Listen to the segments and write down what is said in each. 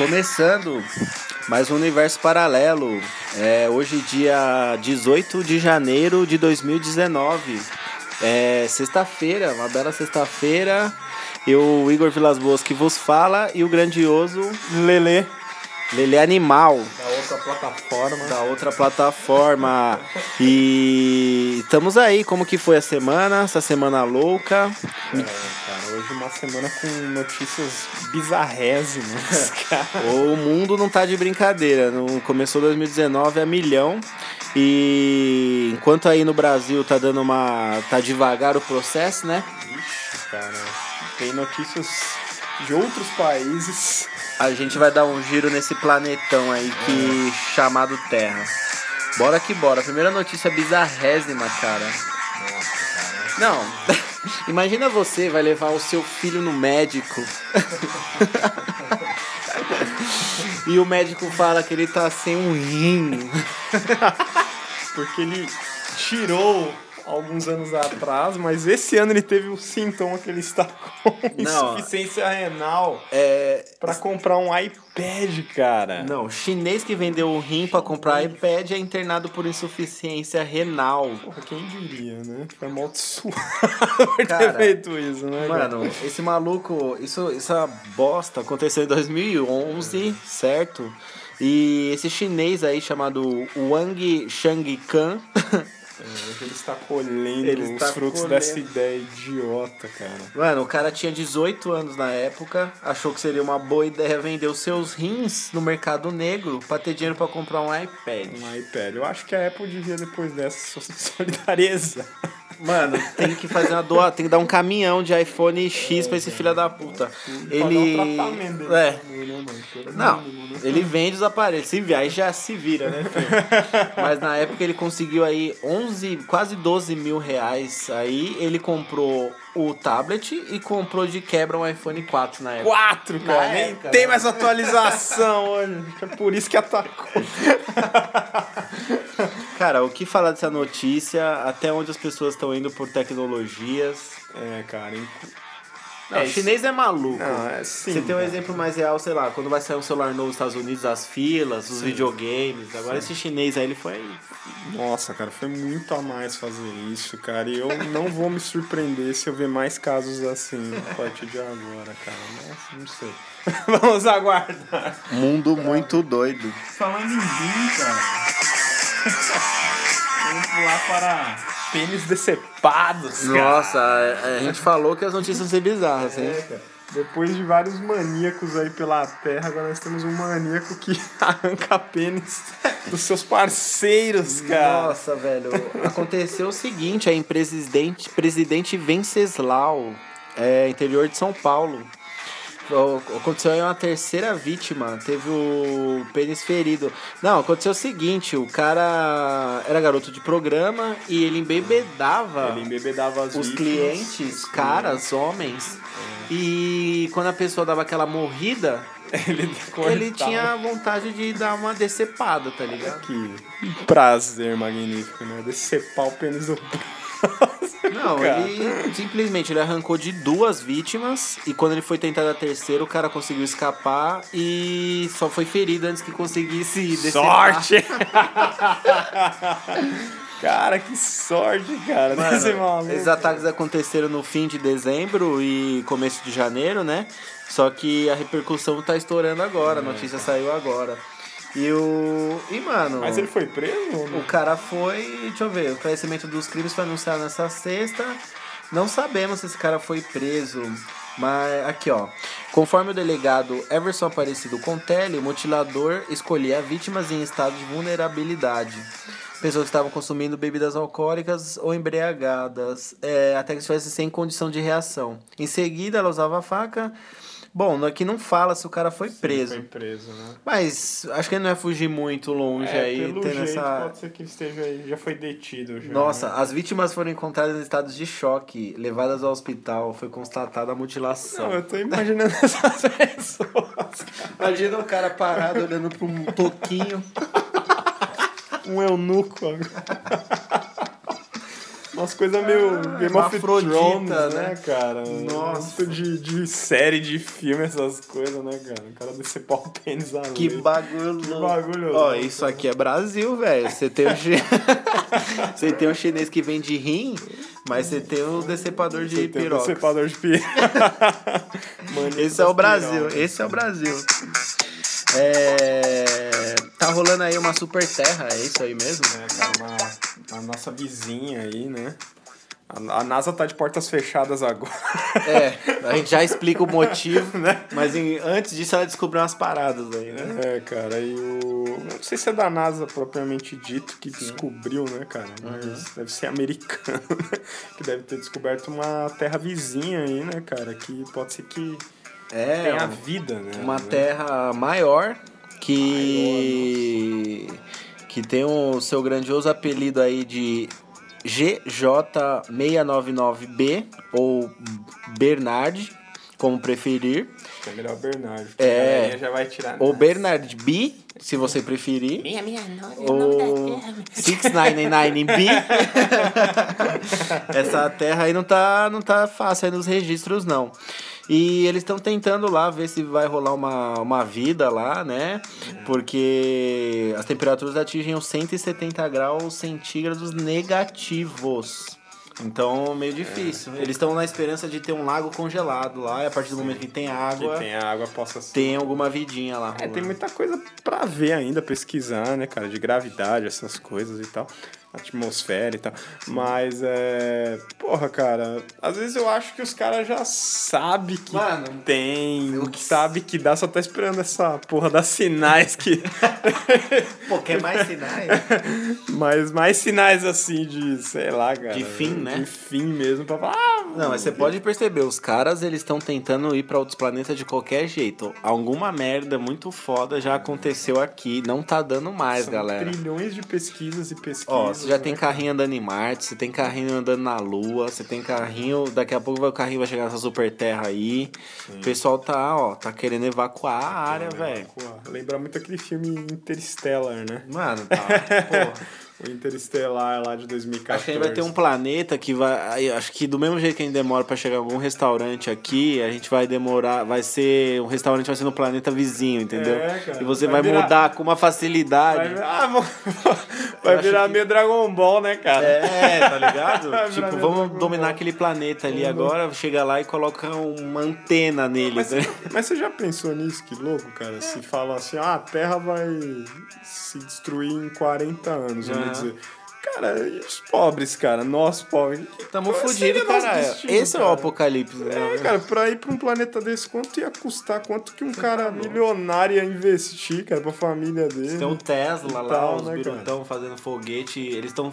Começando mais um universo paralelo. É hoje dia 18 de janeiro de 2019. É sexta-feira, uma bela sexta-feira. Eu, Igor Vilas Boas, que vos fala, e o grandioso Lelê. Lelê Animal. Outra plataforma. Da outra plataforma. E estamos aí, como que foi a semana? Essa semana louca. É, cara, hoje uma semana com notícias bizarrésimas, cara. O mundo não tá de brincadeira. No, começou 2019 a milhão. E enquanto aí no Brasil tá dando uma. tá devagar o processo, né? Ixi, cara. Tem notícias de outros países. A gente vai dar um giro nesse planetão aí que é. chamado Terra. Bora que bora. Primeira notícia bizarrésima, cara. Nossa, cara. Não. Imagina você vai levar o seu filho no médico. e o médico fala que ele tá sem um rim. Porque ele tirou alguns anos atrás, mas esse ano ele teve o sintoma que ele está com Não, insuficiência renal é... para comprar um iPad, cara. Não, chinês que vendeu o rim para comprar iPad é internado por insuficiência renal. Porra, quem diria, né? Foi amaldiçoado por ter feito isso, né? Mano, cara? esse maluco, isso, essa bosta aconteceu em 2011, certo? E esse chinês aí chamado Wang Shangkan É, ele está colhendo ele os frutos colhendo. dessa ideia idiota, cara. Mano, o cara tinha 18 anos na época, achou que seria uma boa ideia vender os seus rins no mercado negro para ter dinheiro para comprar um iPad. Um iPad. Eu acho que a Apple devia, depois dessa, solidarizar. Mano, tem que fazer uma doa, tem que dar um caminhão de iPhone X pra esse filho da puta. Ele. Um é. Não, ele vende os aparelhos. Se vier, aí já se vira, né, filho? Mas na época ele conseguiu aí 11, quase 12 mil reais. Aí ele comprou o tablet e comprou de quebra um iPhone 4 na época. 4, cara. Na nem época, tem né? mais atualização hoje. É por isso que atacou. Cara, o que falar dessa notícia? Até onde as pessoas estão indo por tecnologias? É, cara. Não, é, chinês é maluco. Não, é sim, Você tem um exemplo mais real, sei lá, quando vai sair um celular novo nos Estados Unidos, as filas, os sim. videogames. Agora sim. esse chinês aí, ele foi. Nossa, cara, foi muito a mais fazer isso, cara. E eu não vou me surpreender se eu ver mais casos assim a partir de agora, cara. Nossa, não sei. Vamos aguardar. Mundo muito doido. Falando em mim, cara. Vamos pular para pênis decepados. Nossa, a, a, gente falou que as notícias vão ser bizarras, hein? É, Depois de vários maníacos aí pela terra, agora nós temos um maníaco que arranca pênis dos seus parceiros, cara. Nossa, velho. Aconteceu o seguinte, aí em Presidente, Presidente Venceslau, é, interior de São Paulo. Aconteceu aí uma terceira vítima, teve o pênis ferido. Não, aconteceu o seguinte, o cara era garoto de programa e ele embebedava, ele embebedava os vítimas, clientes, caras, homens. É. E quando a pessoa dava aquela morrida, ele, ele tinha vontade de dar uma decepada, tá ligado? Que prazer magnífico, né? Decepar o pênis do não, cara. ele simplesmente ele arrancou de duas vítimas e quando ele foi tentar a terceira, o cara conseguiu escapar e só foi ferido antes que conseguisse descer. Sorte! cara, que sorte, cara. Mano, esses ataques aconteceram no fim de dezembro e começo de janeiro, né? Só que a repercussão tá estourando agora, a notícia é. saiu agora. E o. E, mano. Mas ele foi preso? O cara foi. Deixa eu ver. O crescimento dos crimes foi anunciado nessa sexta. Não sabemos se esse cara foi preso. Mas aqui, ó. Conforme o delegado Everson Aparecido Contelli, o mutilador escolhia vítimas em estado de vulnerabilidade. Pessoas que estavam consumindo bebidas alcoólicas ou embriagadas, é, até que estivesse sem condição de reação. Em seguida, ela usava a faca Bom, aqui não fala se o cara foi preso. Sim, foi preso, né? Mas acho que ele não ia fugir muito longe é, aí. Pelo jeito, essa... pode ser que ele esteja aí, já foi detido. Já, Nossa, né? as vítimas foram encontradas em estados de choque, levadas ao hospital, foi constatada a mutilação. Não, eu tô imaginando essas pessoas. Imagina o cara parado olhando para um toquinho. um eunuco. Umas coisas meio Game of Thrones, né? né, cara? Nossa. Muito de, de série, de filme, essas coisas, né, cara? O cara decepar o pênis ali. Que bagulho Que bagulho Ó, louco. isso aqui é Brasil, velho. Você tem um chi... você tem um chinês que vende rim, mas você tem um decepador de tem um piroca. decepador de piroca. Esse é o Brasil, esse é o Brasil. É... Tá rolando aí uma super terra, é isso aí mesmo? É, cara, uma, a nossa vizinha aí, né? A, a NASA tá de portas fechadas agora. É, a gente já explica o motivo, né? Mas em- antes disso ela descobriu umas paradas aí, né? É, cara, e o. Não sei se é da NASA propriamente dito que descobriu, né, cara? Mas Uhum. deve ser americano, né? Que deve ter descoberto uma terra vizinha aí, né, cara? Que pode ser que É, tenha vida, né? uma né? terra maior que que tem o seu grandioso apelido aí de GJ699B ou Bernard, como preferir, é melhor Bernardo. porque É. a galerinha já vai tirar. ou? Bernard B, se você preferir. Meia, meia, nove, é o nome da ou terra. 699B. Essa terra aí não tá, não tá fácil aí nos registros, não. E eles estão tentando lá ver se vai rolar uma, uma vida lá, né? Porque as temperaturas atingem os 170 graus centígrados negativos. Então, meio difícil. Eles estão na esperança de ter um lago congelado lá, e a partir do momento que tem Que água, tem a água possa ser. tem alguma vidinha lá. É, tem muita coisa pra ver ainda, pesquisar, né, cara, de gravidade, essas coisas e tal. Atmosfera e tal. Mas é. Porra, cara, às vezes eu acho que os caras já sabem que Mano, tem. eu- que sabe que dá, só tá esperando essa porra das sinais que. Pô, quer mais sinais? mas mais sinais assim de, sei lá, cara. De fim, né? De fim mesmo, pra falar. Ah, Não, mas você pode perceber, os caras eles estão tentando ir pra outros planetas de qualquer jeito. Alguma merda muito foda já aconteceu aqui, não tá dando mais, são galera. Trilhões de pesquisas e pesquisas. Ó, você já tem né? carrinho andando em Marte, você tem carrinho andando na Lua, você tem carrinho, daqui a pouco o carrinho vai chegar nessa super terra aí. O pessoal tá, ó, tá querendo evacuar a área, velho. Lembra muito aquele filme Interstellar, né? Mano, tá, porra. O Interstellar lá de 2014. Acho que a gente vai ter um planeta que vai. Acho que do mesmo jeito que a gente demora pra chegar em algum restaurante aqui, a gente vai demorar. Vai ser. Um restaurante vai ser no planeta vizinho, entendeu? É, cara. E você Vai vai, virar- mudar com uma facilidade. Vai, ah, vou- vai virar que- meio Dragon Ball, né, cara? É, tá ligado? Tipo, vamos dominar Ball. aquele planeta ali agora, chega lá e coloca uma antena nele. Mas, né? mas você já pensou nisso? Que louco, cara? Se fala assim, ah, a Terra vai se destruir em 40 anos, Aham. Dizer. Cara, e os pobres, cara? Nós pobres. Tamo nosso cara. destino, Esse é o cara? apocalipse, né? É, cara, pra ir pra um planeta desse, quanto ia custar? Quanto que um cara milionário ia investir, cara, pra família dele? Tem o Tesla lá, Tal, os né, birutão fazendo foguete. Eles estão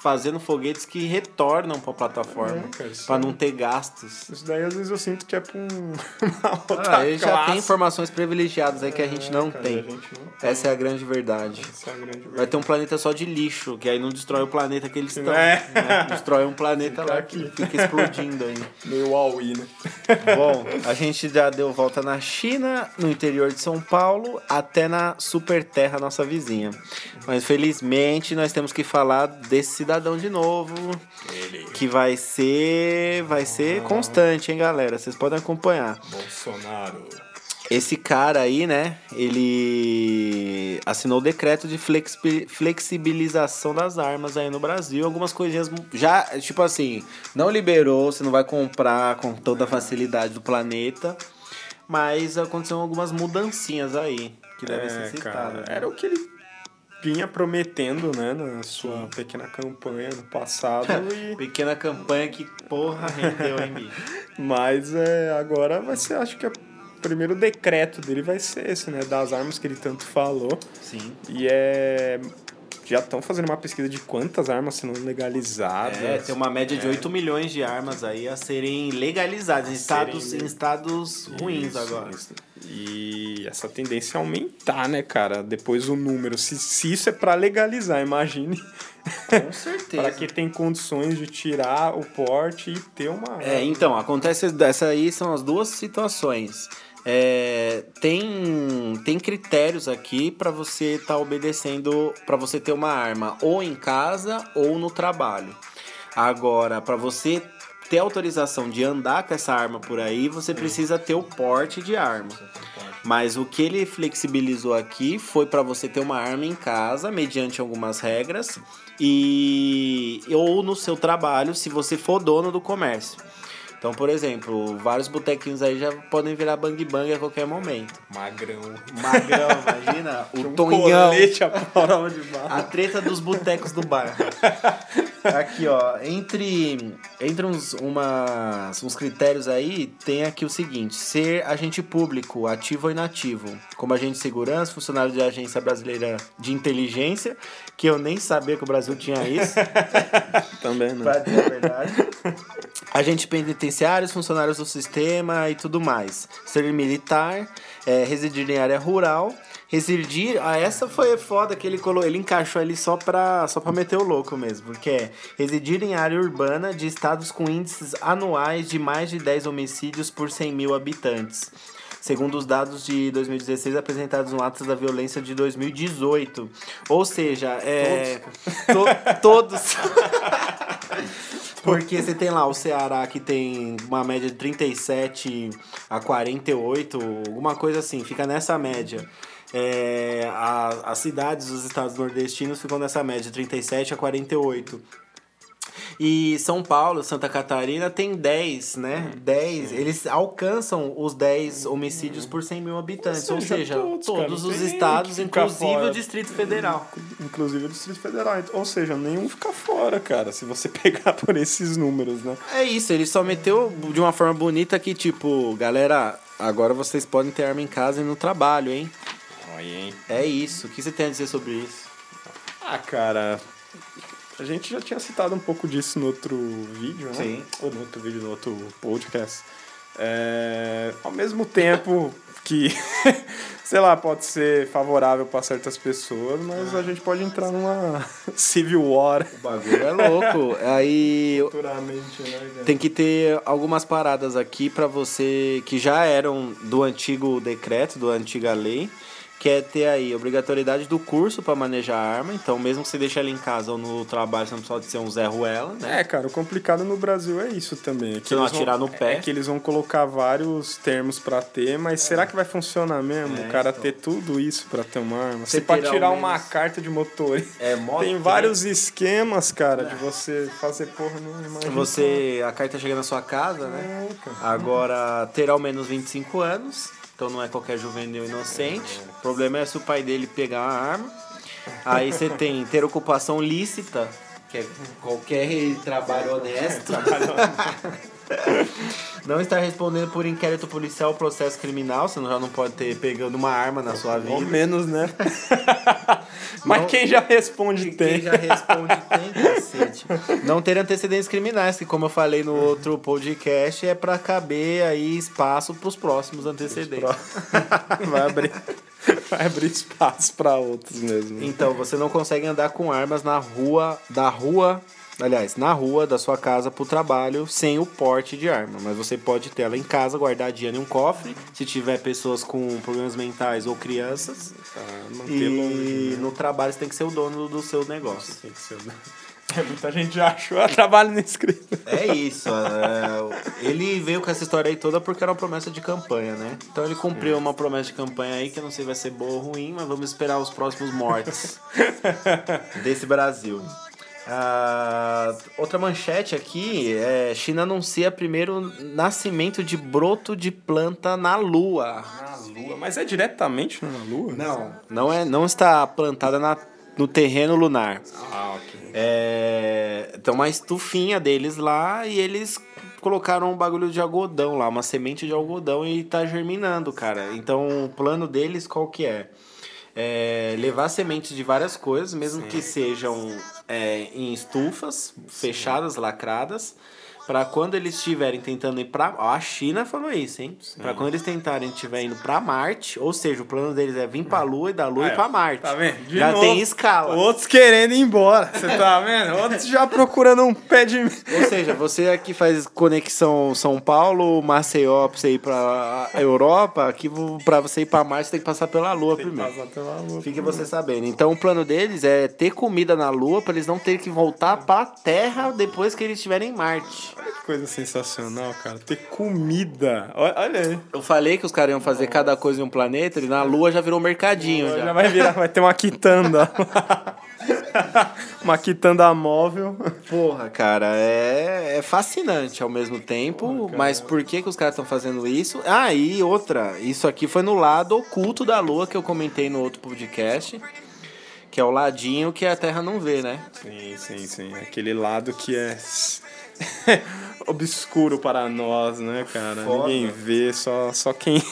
fazendo foguetes que retornam pra plataforma. É, cara, pra é- não ter gastos. Isso daí às vezes eu sinto que é pra um, uma outra Ah, já classe. tem informações privilegiadas aí que a gente não É, cara, tem. a gente não tem. Essa é a grande verdade. Essa é a grande Vai verdade. ter um planeta só de lixo, que aí não destrói o planeta que eles estão. É. né? Destrói um planeta lá aqui. que fica explodindo aí. Meio Huawei, né? Bom, a gente já deu volta na China, no interior de São Paulo, até na super terra nossa vizinha. Mas felizmente nós temos que falar desse cidadão de novo, que vai ser, vai ser constante, hein, galera? Vocês podem acompanhar. Bolsonaro. Esse cara aí, né, ele assinou o decreto de flexi- flexibilização das armas aí no Brasil. Algumas coisinhas já, tipo assim, não liberou, você não vai comprar com toda a facilidade do planeta. Mas aconteceram algumas mudancinhas aí, que devem ser É, citadas. cara, né? era o que ele vinha prometendo, né, na sua pequena campanha no passado. e... Pequena campanha que, porra, rendeu, hein, bicho? Mas é, agora vai ser, acho que o primeiro decreto dele vai ser esse, né, das armas que ele tanto falou. Sim. E é. Já estão fazendo uma pesquisa de quantas armas sendo legalizadas. É, tem uma média de 8 milhões de armas aí a serem legalizadas em estados, serem- em estados ruins Isso, agora. isso. E essa tendência é aumentar, né, cara? Depois o número. Se, se isso é pra legalizar, imagine Com certeza. para que tem condições de tirar o porte e ter uma. É, então, acontece dessa aí são as duas situações. É, tem, tem critérios aqui para você estar obedecendo, para você ter uma arma ou em casa ou no trabalho. Agora, para você ter autorização de andar com essa arma por aí, você precisa ter o porte de arma. Mas o que ele flexibilizou aqui foi para você ter uma arma em casa, mediante algumas regras, e ou no seu trabalho, se você for dono do comércio. Então, por exemplo, vários botequinhos aí já podem virar bang bang a qualquer momento. Magrão. Magrão, imagina, o Um Tonhão. prova de. A treta dos botecos do bairro. Aqui, ó, entre, entre uns, umas, uns critérios aí, tem aqui o seguinte: ser agente público, ativo ou inativo, como agente de segurança, funcionário de agência brasileira de inteligência, que eu nem sabia que o Brasil tinha isso, Também não. pra dizer a verdade. Agentes penitenciários, funcionários do sistema e tudo mais. Ser militar, é, residir em área rural. Residir. Ah, essa foi foda que ele colocou. Ele encaixou ali só pra, só pra meter o louco mesmo. Porque é residir em área urbana de estados com índices anuais de mais de 10 homicídios por 100 mil habitantes. Segundo os dados de 2016 apresentados no Atos da Violência de 2018. Ou seja, é. to- todos. Porque você tem lá o Ceará que tem uma média de 37 a 48, alguma coisa assim, fica nessa média. É, a- as cidades dos estados nordestinos ficam nessa média, de 37 a 48. E São Paulo, Santa Catarina tem 10, né? 10. Eles alcançam os 10 homicídios por 100 mil habitantes. Ou seja, seja, todos, todos, cara, os estados, inclusive o Distrito Federal. Inclusive o Distrito Federal. Ou seja, nenhum fica fora, cara, se você pegar por esses números, né? É isso, ele só meteu de uma forma bonita que, tipo, galera, agora vocês podem ter arma em casa e no trabalho, hein? Olha, hein? É isso. O que você tem a dizer sobre isso? Ah, cara, a gente já tinha citado um pouco disso no outro vídeo, né? Sim. Ou no outro vídeo, no outro podcast. É, ao mesmo tempo que, sei lá, pode ser favorável para certas pessoas, mas a gente pode entrar numa civil war. O bagulho é louco. Aí Futuramente, né, tem que ter algumas paradas aqui pra você que já eram do antigo decreto, da antiga lei. Que é ter aí obrigatoriedade do curso pra manejar a arma. Então, mesmo que você deixe ela em casa ou no trabalho, você não precisa ser um Zé Ruela, né? É, cara, o complicado no Brasil é isso também. É que Você não eles vão- atirar no pé. É que eles vão colocar vários termos pra ter, mas será que vai funcionar mesmo? É, o cara então. ter tudo isso pra ter uma arma? Você pode ao tirar uma carta de motorista. É mó Tem vários esquemas, cara, de você fazer porra no. Você, a carta chega na sua casa, né? É, cara. Agora, ter ao menos 25 anos, então não é qualquer juvenil inocente. O problema é se o pai dele pegar uma arma. Aí você tem ter ocupação lícita, que é qualquer trabalho honesto. Não estar respondendo por inquérito policial ou processo criminal, você já não pode ter pegando uma arma na sua Ou vida. menos, né? mas Não- quem já responde Quem tem. já responde tem, cacete. Não ter antecedentes criminais, que como eu falei no outro podcast, é pra caber aí espaço pros próximos antecedentes. vai, abrir, vai abrir espaço pra outros mesmo. Então, você não consegue andar com armas na rua, da rua, aliás, na rua da sua casa pro trabalho sem o porte de arma, mas você pode ter ela em casa guardadinha em um cofre, se tiver pessoas com problemas mentais ou crianças. Manter E longe. né? no trabalho você tem que ser o dono do seu negócio. Tem que ser. É, muita gente já achou eu trabalho no escrito. É isso. é, ele veio com essa história aí toda porque era uma promessa de campanha, né? Então ele cumpriu uma promessa de campanha aí que eu não sei se vai ser boa ou ruim, mas vamos esperar os próximos mortes desse Brasil. Ah, outra manchete aqui é China anuncia primeiro nascimento de broto de planta na Lua. Na Lua. Mas é diretamente na Lua? Não, não é, não está plantada na, no terreno lunar. Ah, ok. É, tem uma estufinha deles lá e eles colocaram um bagulho de algodão lá, uma semente de algodão e tá germinando, cara. Então o plano deles qual que é? É levar sementes de várias coisas, mesmo que sejam é, em estufas fechadas, lacradas, Pra quando eles estiverem tentando ir pra. Ó, a China falou isso, hein? Pra quando eles tentarem estiver indo pra Marte, ou seja, o plano deles é vir pra Lua e da Lua ir pra ó. Marte. Tá vendo? De Já novo, tem escala. Outros querendo ir embora. Você tá vendo? Outros já procurando um pé de. Ou seja, você aqui faz conexão São Paulo, Maceió pra você ir pra Europa, aqui pra você ir pra Marte você tem que passar pela Lua primeiro. Passar pela lua. Fique você sabendo. Então o plano deles é ter comida na Lua pra eles não terem que voltar pra Terra depois que eles estiverem em Marte. Que coisa sensacional, cara. Ter comida. Olha, aí. Eu falei que os caras iam fazer cada coisa em um planeta, e na Lua já virou mercadinho. Já. Já. vai virar, vai ter uma quitanda. uma quitanda móvel. Porra, cara, é, é fascinante ao mesmo tempo. mas por que, que os caras estão fazendo isso? Ah, e outra, isso aqui foi no lado oculto da Lua que eu comentei no outro podcast. Que é o ladinho que a Terra não vê, né? Sim, sim, sim. Aquele lado que é obscuro para nós, né, cara? Foda. Ninguém vê, só, só quem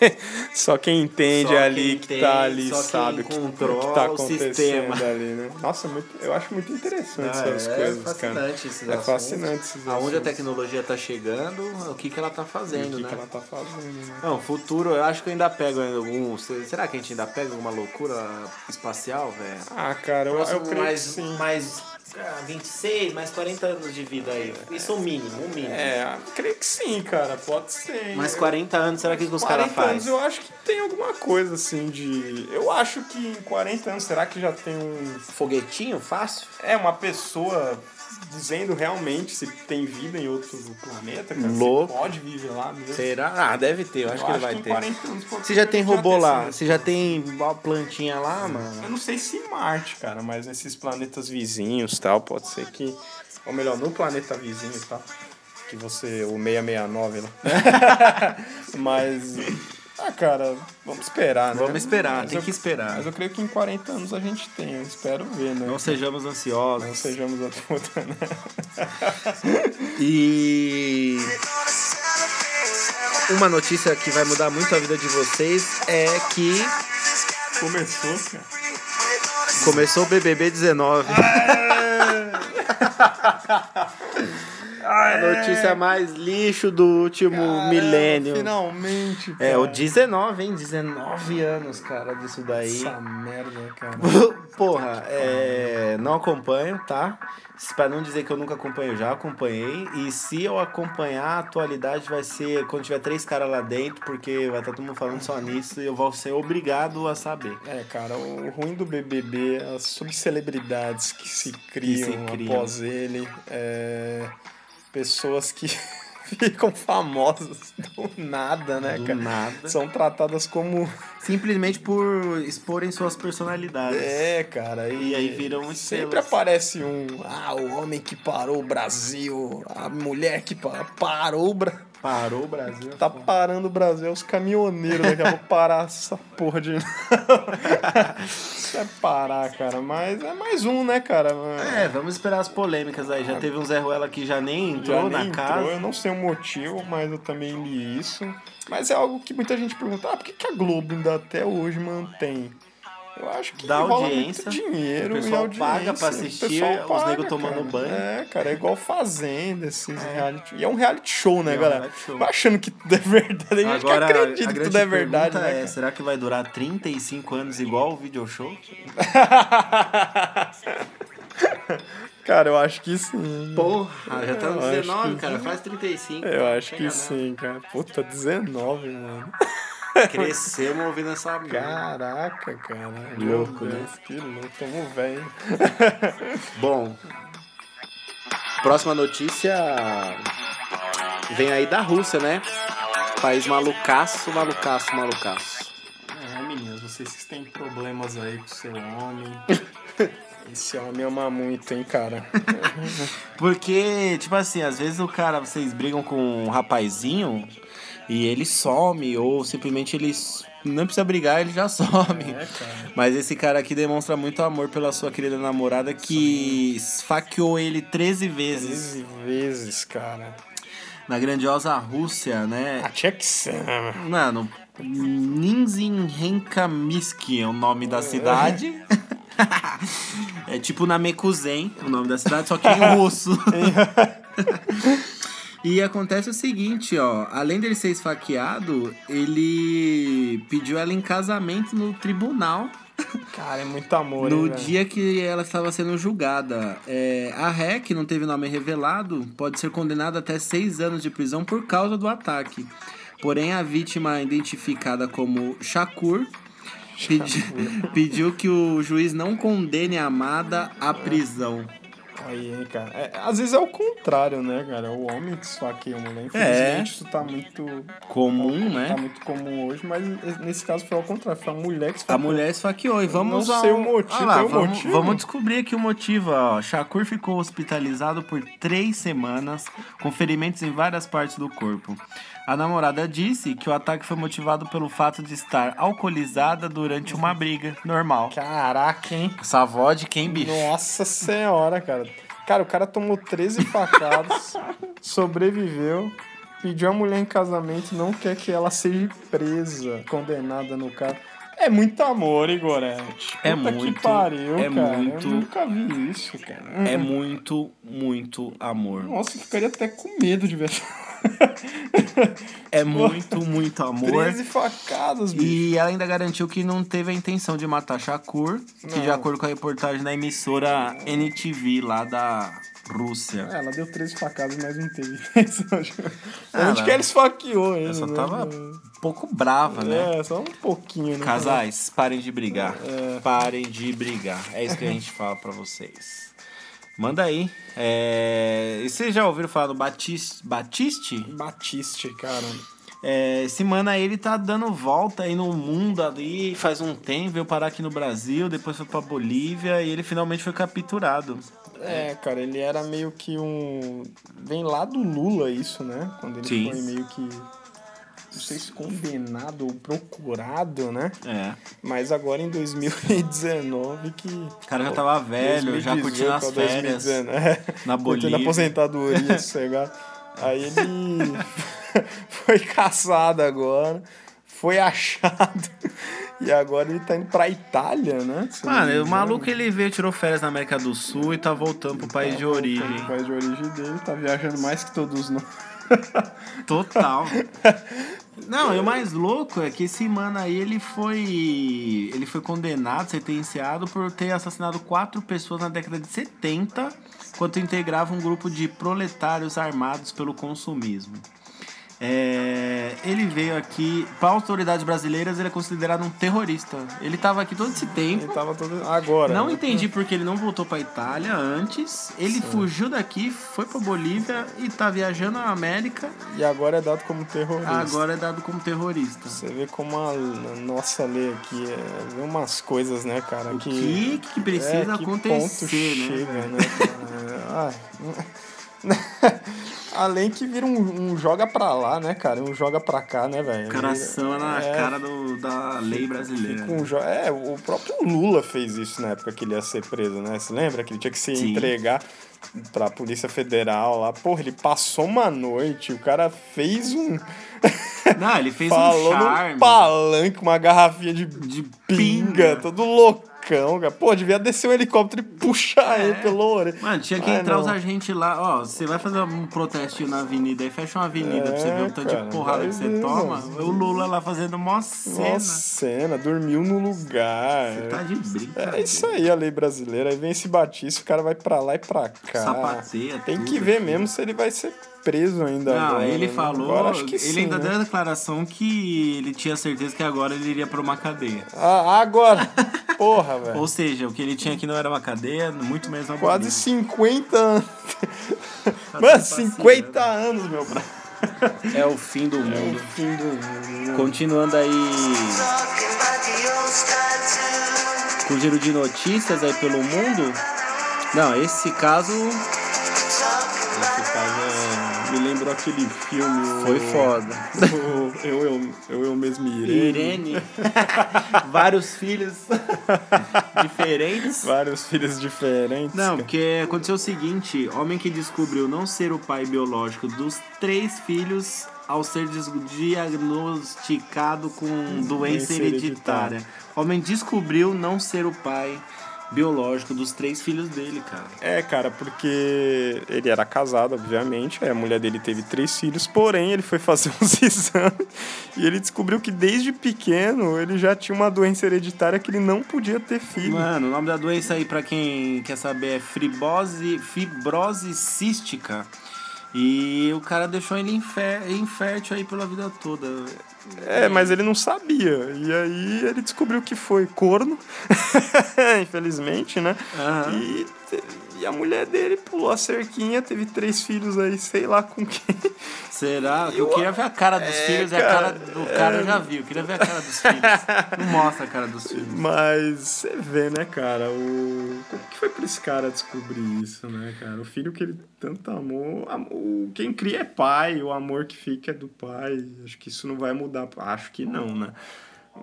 só quem entende Só ali quem que tá ali sabe o que, o que tá acontecendo sistema. ali, né? Nossa, muito, eu acho muito interessante Ah, essas é coisas, fascinante cara. esses é assuntos. fascinante esses Aonde a assuntos. tecnologia tá chegando, o que, que ela tá fazendo, o que, né? que ela tá fazendo, né? Não, futuro, eu acho que eu ainda pego algum. Será que a gente ainda pega alguma loucura espacial, velho? Ah, cara, eu, eu creio mais, que sim. mais ah, 26, mais 40 anos de vida aí. Isso é o mínimo, o mínimo. É, creio que sim, cara, pode ser. Mais Eu- 40 anos, será que, que os caras 40 anos fazem? eu acho que tem alguma coisa assim de. Eu acho que em 40 anos, será que já tem um. Foguetinho, fácil? É, uma pessoa dizendo realmente se tem vida em outro planeta, cara? Louco. Se pode viver lá mesmo. Será? Ah, deve ter, eu acho Eu que ele vai ter. 40 anos pode Você já tem robô tenha lá, você já tem uma plantinha lá, mano? Eu não sei se em Marte, cara, mas nesses planetas vizinhos tal, pode ser que. Ou melhor, no planeta vizinho e tal. Que você. O 669 lá. mas. Ah, cara, vamos esperar, né? Vamos esperar, Mas tem eu- que esperar. Mas eu creio que em 40 anos a gente tem, eu espero ver, né? Não sejamos Não ansiosos. sejamos a né? E uma notícia que vai mudar muito a vida de vocês é que Começou, cara. começou o BBB 19. A notícia mais lixo do último milênio. Finalmente, cara. É, o 19, hein? 19 anos, cara, disso daí. Essa merda, cara. Porra, é, não acompanho, tá? Pra não dizer que eu nunca acompanho, já acompanhei. E se eu acompanhar, a atualidade vai ser quando tiver três caras lá dentro, porque vai estar todo mundo falando só nisso e eu vou ser obrigado a saber. É, cara, o ruim do BBB é as subcelebridades que se criam, se criam. após ele. É, pessoas que ficam famosas do nada, né, Do cara? nada. São tratadas como. Simplesmente por exporem suas personalidades. É, cara. E, E aí viram Sempre estrelas. aparece um. Ah, o homem que parou o Brasil. A mulher que pa- parou o Brasil. Parou o Brasil. Tá parando o Brasil, é os caminhoneiros daqui a pouco parar essa porra de. Isso é parar, cara. Mas é mais um, né, cara? É, vamos esperar as polêmicas aí. Já teve um Zé Ruela que já nem entrou Já na nem casa. entrou, eu não sei o motivo, mas eu também li isso. Mas é algo que muita gente pergunta: ah, por que, que a Globo ainda até hoje mantém? Eu acho que Dá audiência, dinheiro o pessoal paga pra o assistir pessoal os paga, tomando banho. É, cara, é igual Fazenda, esses reality. E é um reality show, né, É um galera? show. Achando que tudo é verdade. Tem gente que Agora, acredita a que tudo é verdade, né? é, será que vai durar 35 anos igual o video show? Cara, eu acho que sim. Porra, já tá no Eu acho 19, que cara, sim. faz 35. Eu acho que sim, cara. Puta, 19, mano. Crescemos ouvindo essa merda. Caraca, cara. Louco, Meu né? Deus, Que louco, tamo velho. Bom, próxima notícia vem aí da Rússia, né? País malucaço, malucaço, malucaço. É, meninas, vocês que têm problemas aí com seu homem. Esse homem ama muito, hein, cara. Porque, tipo assim, às vezes o cara, vocês brigam com um rapazinho e ele some, ou simplesmente ele não precisa brigar, ele já some. É. Mas esse cara aqui demonstra muito amor pela sua querida namorada que esfaqueou ele 13 vezes 13 vezes, cara. na grandiosa Rússia, né? A Tchexama. Mano, Ninzinhenkamiski é o nome da cidade. é tipo Namekuzen, o nome da cidade, só que em russo. E acontece o seguinte, ó. Além dele ser esfaqueado, ele pediu ela em casamento no tribunal Cara, é muito amor, no hein, dia que ela estava sendo julgada. É, a Ré, que não teve nome revelado, pode ser condenada até seis anos de prisão por causa do ataque. Porém, a vítima, identificada como Shakur, pedi- pediu que o juiz não condene a amada à prisão. Aí, hein, cara. É, às vezes é o contrário, né, cara? O homem que esfaqueia a mulher. É. Infelizmente, isso tá muito, Comum, né? tá muito comum hoje, mas nesse caso foi ao contrário. Foi a mulher que A esfaqueou. mulher esfaqueou e vamos Não ao... sei o motivo, Ah lá, tem o vamos, motivo? vamos descobrir aqui o motivo. Ó. Shakur ficou hospitalizado por três semanas com ferimentos em várias partes do corpo. A namorada disse que o ataque foi motivado pelo fato de estar alcoolizada durante uma briga normal. Caraca, hein? Essa avó de quem, bicho? Nossa senhora, cara. Cara, o cara tomou 13 facadas, sobreviveu, pediu a mulher em casamento e não quer que ela seja presa, condenada no caso. É muito amor, Igorete. É Puta muito, que pariu, é cara. muito. Eu nunca vi isso, cara. É muito, muito amor. Nossa, eu ficaria até com medo de ver. É muito, muito amor. 13 facadas, bicho. E ela ainda garantiu que não teve a intenção de matar Shakur, que de Não. acordo com a reportagem da emissora NTV lá da Rússia. É, ela deu 13 facadas, mas não teve intenção. Ah, Onde ela- que ela esfaqueou ele, Ela só né? tava um pouco brava, né? É, só um pouquinho, né? Casais, parem de brigar. É. Parem de brigar. É isso que a gente fala pra vocês. Manda aí. É... E vocês já ouviram falar do Batiste? Batiste? Batiste, cara. É, esse mano aí, ele tá dando volta aí no mundo ali faz um tempo, veio parar aqui no Brasil, depois foi pra Bolívia e ele finalmente foi capturado. É, cara, ele era meio que um. Vem lá do Lula isso, né? Quando ele Sim. foi meio que. Não sei se condenado ou procurado, né? É. Mas agora em 2019 que. O cara já tava velho, já curtindo as 2018 férias 2019, é, na curtindo Bolívia. aposentadoria, sossegado. Aí ele foi caçado agora, foi achado. E agora ele tá indo pra Itália, né? Se Mano, o maluco ele veio, tirou férias na América do Sul e tá voltando pro país Tá de origem. pro país de origem dele, tá viajando mais que todos nós. Total. Não, e o mais louco é que esse mano aí, ele foi. Ele foi condenado, sentenciado por ter assassinado quatro pessoas na década de 70, enquanto integrava um grupo de proletários armados pelo consumismo. É, ele veio aqui, para autoridades brasileiras, ele é considerado um terrorista. Ele tava aqui todo esse tempo. Ele tava todo. Agora. Não né? entendi porque ele não voltou pra Itália antes. Ele fugiu daqui, foi pra Bolívia e tá viajando a América. E agora é dado como terrorista. Agora é dado como terrorista. Você vê como a, nossa lei aqui é, vê umas coisas, né, cara? O que, que, que precisa é, que acontecer, ponto né? chega, né? cara? Ai. Além que vira um, um joga pra lá, né, cara? Um joga pra cá, né, velho? Coração na É, cara do, da lei brasileira. fica um jo- É, o próprio Lula fez isso na época que ele ia ser preso, né? Você lembra que ele tinha que se Sim. entregar pra Polícia Federal lá? Porra, ele passou uma noite, o cara fez um. Não, ele fez falou um charme num palanque, uma garrafinha de de pinga, pinga. todo loucão, cara. Pô, devia descer um helicóptero e puxar ele pelo orelha. Mano, tinha que Ai, entrar não. os agentes lá. Ó, você vai fazer um protestinho na avenida aí, fecha uma avenida pra você ver o tanto cara, de porrada que você ver, toma. mano. O Lula lá fazendo mó cena. Nossa, cena, dormiu no lugar. Tá de brincadeira. É isso aí, a lei brasileira. Aí vem esse Batista, o cara vai pra lá e pra cá. Sapateia, Tem tudo que ver mesmo se ele vai ser preso ainda. Não, agora, ele né? falou, Agora acho que ele sim, ainda né? deu a declaração que ele tinha certeza que agora ele iria pra uma cadeia. Ah, agora! Porra, velho. Ou seja, o que ele tinha aqui não era uma cadeia, muito menos uma Quase Bolívia. 50 anos. Mano, passeando. 50 anos, meu brother. É o fim do É o mundo. fim do mundo. Continuando aí com o giro de notícias aí pelo mundo. Não, esse caso lembrou aquele filme. foi foda. o eu, eu, eu, eu mesmo Irene. Irene, vários filhos diferentes. Vários filhos diferentes. Não, cara. porque aconteceu o seguinte: homem que descobriu não ser o pai biológico dos três filhos ao ser diagnosticado com doença Doença hereditária. Homem descobriu não ser o pai biológico dos três filhos dele, cara. É, cara, porque ele era casado, obviamente, a mulher dele teve três filhos, porém ele foi fazer uns exames e ele descobriu que desde pequeno ele já tinha uma doença hereditária que ele não podia ter filho. Mano, o nome da doença aí, pra quem quer saber, é fibrose, fibrose cística. E o cara deixou ele infé- infértil aí pela vida toda. É, mas ele não sabia. E aí ele descobriu que foi corno, infelizmente, né? Aham. E, e a mulher dele pulou a cerquinha, teve três filhos aí, sei lá com quem. Será? Eu, Eu- queria ver a cara dos É, filhos e a cara, cara do cara eu já vi. Eu queria ver a cara dos filhos. Não mostra a cara dos filhos. Mas você vê, né, cara, o. Como que foi pra esse cara descobrir isso, né, cara? O filho que ele tanto amou. am- O... Quem cria é pai, o amor que fica é do pai. Acho que isso não vai mudar. Acho que não, né?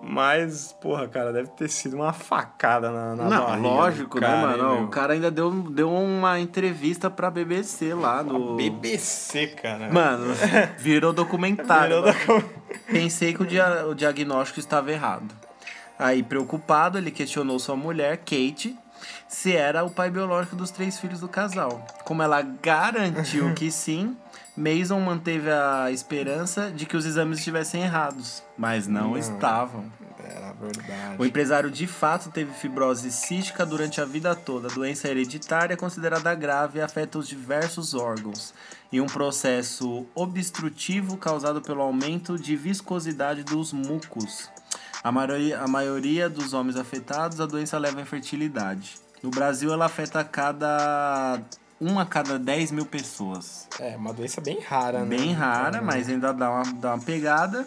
Mas, porra, cara, deve ter sido uma facada na, na Não, lógico, do cara, né, mano? meu? O cara ainda deu, deu uma entrevista pra BBC lá no. BBC, cara. Mano, virou documentário. Virou mano. Pensei que o, dia, o diagnóstico estava errado. Aí, preocupado, ele questionou sua mulher, Kate, se era o pai biológico dos três filhos do casal. Como ela garantiu que sim, Mason manteve a esperança de que os exames estivessem errados, mas não, Não. estavam. Era verdade. O empresário de fato teve fibrose cística durante a vida toda. A doença hereditária é considerada grave e afeta os diversos órgãos. E um processo obstrutivo causado pelo aumento de viscosidade dos mucos. A maioria, a maioria dos homens afetados, a doença leva à infertilidade. No Brasil, ela afeta a cada. uma a cada 10 mil pessoas. É, uma doença bem rara, né? Bem rara, mas ainda dá uma, dá uma pegada.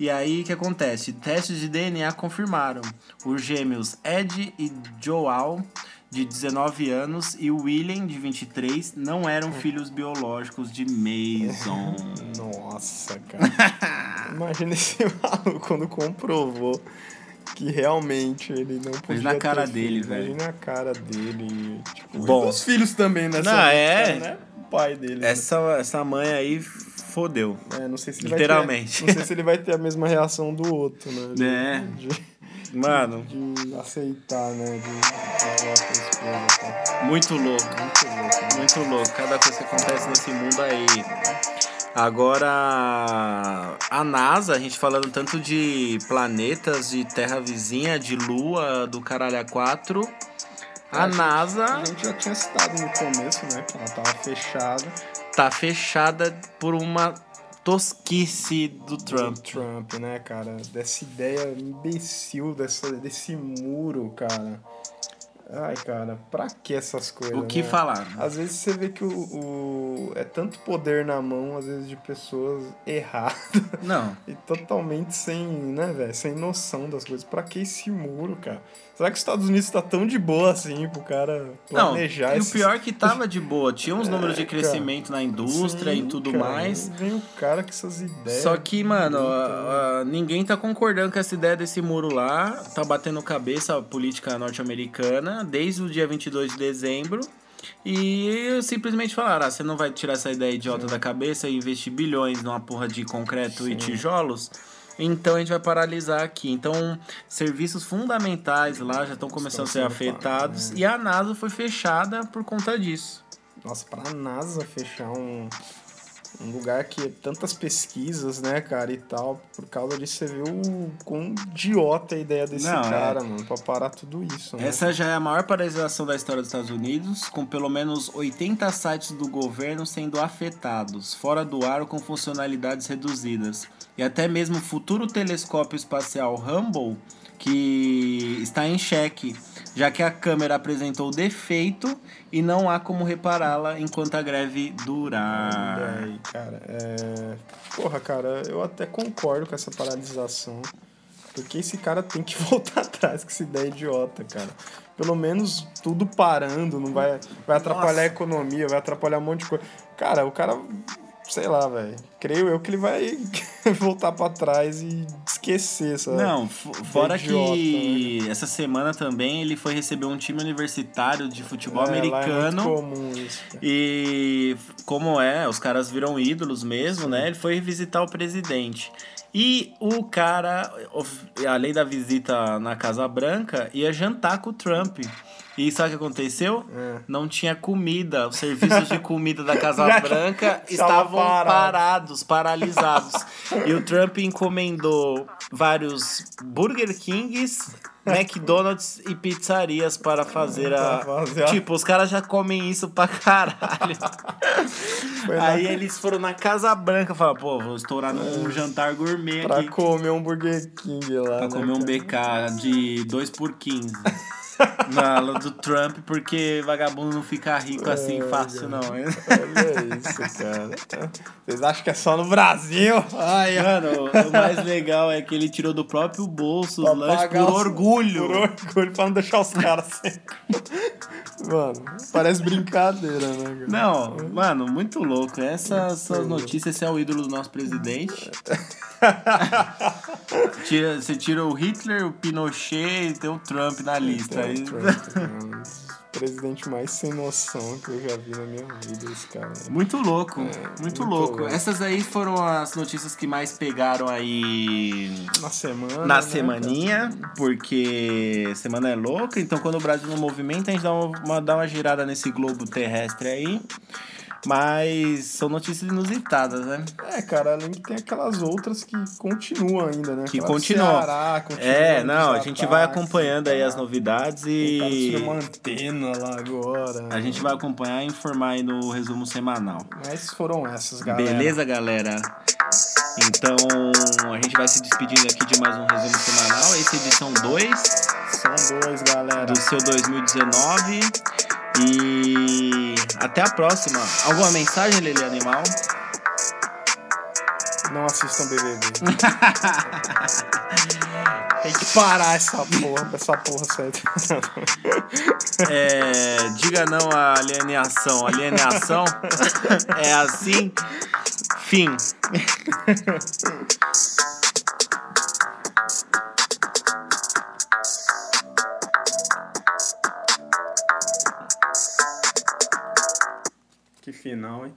E aí o que acontece? Testes de DNA confirmaram. Os gêmeos Ed e Joal, de 19 anos, e William, de 23, não eram filhos biológicos de Mason. Nossa, cara. Imagina esse maluco quando comprovou que realmente ele não podia na cara dele, filho. velho. Imagina a cara dele. Tipo, Bom. e dos filhos também, né? Não, é. né? O pai dele. né? Essa, essa mãe aí fodeu. É, não sei se ele Literalmente. Vai ter, não sei se ele vai ter a mesma reação do outro, né? De, É. de, Mano, de aceitar, né? De, de muito louco. Muito louco, né? Muito louco, cada coisa que acontece nesse mundo aí. Agora, a NASA, a gente falando tanto de planetas, de terra vizinha, de lua, do caralho a 4. A A gente- NASA A gente já tinha citado no começo, né? Que ela tava fechada. tá fechada por uma tosquice do Trump. Do Trump, né, cara? Dessa ideia imbecil, dessa, desse muro, cara. Ai, cara, pra que essas coisas? O que né? falar? Às vezes você vê que o, o- é tanto poder na mão, às vezes, de pessoas erradas Não. e totalmente sem, né, velho? Sem noção das coisas. Pra que esse muro, cara? Será que os Estados Unidos tá tão de boa assim pro cara Não, planejar e o esses- pior é que tava de boa. Tinha uns É, números de cara. crescimento na indústria e Sim, tudo cara, mais. Vem o cara com essas ideias. Só que, mano, a- a- ninguém tá concordando com essa ideia desse muro lá. Tá batendo cabeça a política norte-americana desde o dia 22 de dezembro. E simplesmente falaram: ah, você não vai tirar essa ideia idiota da cabeça e investir bilhões numa porra de concreto e tijolos? Então a gente vai paralisar aqui. Então, serviços fundamentais lá já estão começando a ser afetados. pa- E a NASA foi fechada por conta disso. Nossa, pra NASA fechar um, um lugar que tantas pesquisas, né, cara, e tal, por causa disso você viu o quão idiota a ideia desse Não, é. cara, mano, pra parar tudo isso, né? Essa já é a maior paralisação da história dos Estados Unidos, com pelo menos 80 sites do governo sendo afetados, fora do ar ou com funcionalidades reduzidas. E até mesmo o futuro telescópio espacial Hubble, que está em xeque, já que a câmera apresentou defeito e não há como repará-la enquanto a greve durar. aí, cara, é... Porra, cara, eu até concordo com essa paralisação. Porque esse cara tem que voltar atrás com essa ideia idiota, cara. Pelo menos tudo parando, não vai, vai atrapalhar Nossa. a economia, vai atrapalhar um monte de coisa. Cara, o cara, sei lá, velho. Creio eu que ele vai voltar pra trás e esquecer essa. Não, fo- fora idiota, que essa semana também ele foi receber um time universitário de futebol É, é muito americano. comum isso, cara. E como é, os caras viram ídolos mesmo, né? Ele foi visitar o presidente. E o cara, além da visita na Casa Branca, ia jantar com o Trump. E sabe o que aconteceu? É. Não tinha comida. Os serviços de comida da Casa Branca estava estavam parado. parados, paralisados. e o Trump encomendou vários Burger Kings, McDonald's e pizzarias para fazer a. Pra Tipo, os caras já comem isso pra caralho. Aí eles foram na Casa Branca e falaram, pô, vou estourar num jantar gourmet Pra aqui. comer um Burger King lá. Pra né, comer um? BK de 2 por 15. Na aula do Trump, porque vagabundo não fica rico assim fácil, não. Olha isso, cara. Vocês acham que é só no Brasil? Ai, Mano, o mais legal é que ele tirou do próprio bolso os lanches por os- orgulho. Por orgulho, pra não deixar os caras sem. Mano, parece brincadeira, né, cara? Não, mano, muito louco. Essas são as notícias, esse é o ídolo do nosso presidente. Tira- você tira o Hitler, o Pinochet e tem o Trump na lista. Aí- o Trump, mano. Presidente mais sem noção que eu já vi na minha vida, esse cara. Muito louco, muito, É, muito louco. louco. Essas aí foram as notícias que mais pegaram aí Na semana. na né, semaninha, porque semana é louca, então quando o Brasil não movimenta, a gente dá uma, dá uma girada nesse globo terrestre aí. Mas são notícias inusitadas, né? É, cara, além que tem aquelas outras que continuam ainda, né? Que continuam. Ceará, continua É, não, a gente vai acompanhando aí as novidades e uma antena lá agora. a gente vai acompanhar e informar aí no resumo semanal. Mas foram essas, galera. Beleza, galera? Então, a gente vai se despedindo aqui de mais um resumo semanal. Essa é edição 2 São dois, galera. do seu 2019. E até a próxima. Alguma mensagem, Lele Animal? Não assistam BBB. Tem que parar essa porra, essa porra certa. É, diga não à alienação. Alienação é assim. Fim. que final, hein?